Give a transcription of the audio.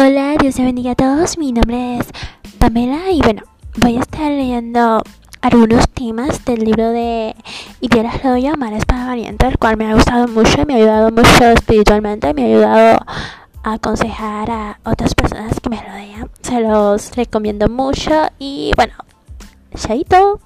Hola, Dios te bendiga a todos. Mi nombre es Pamela y bueno, voy a estar leyendo algunos temas del libro de Itera Loyo, Amar Espada Valiente, el cual me ha gustado mucho, me ha ayudado mucho espiritualmente, me ha ayudado a aconsejar a otras personas que me rodean. Se los recomiendo mucho y bueno, chaito.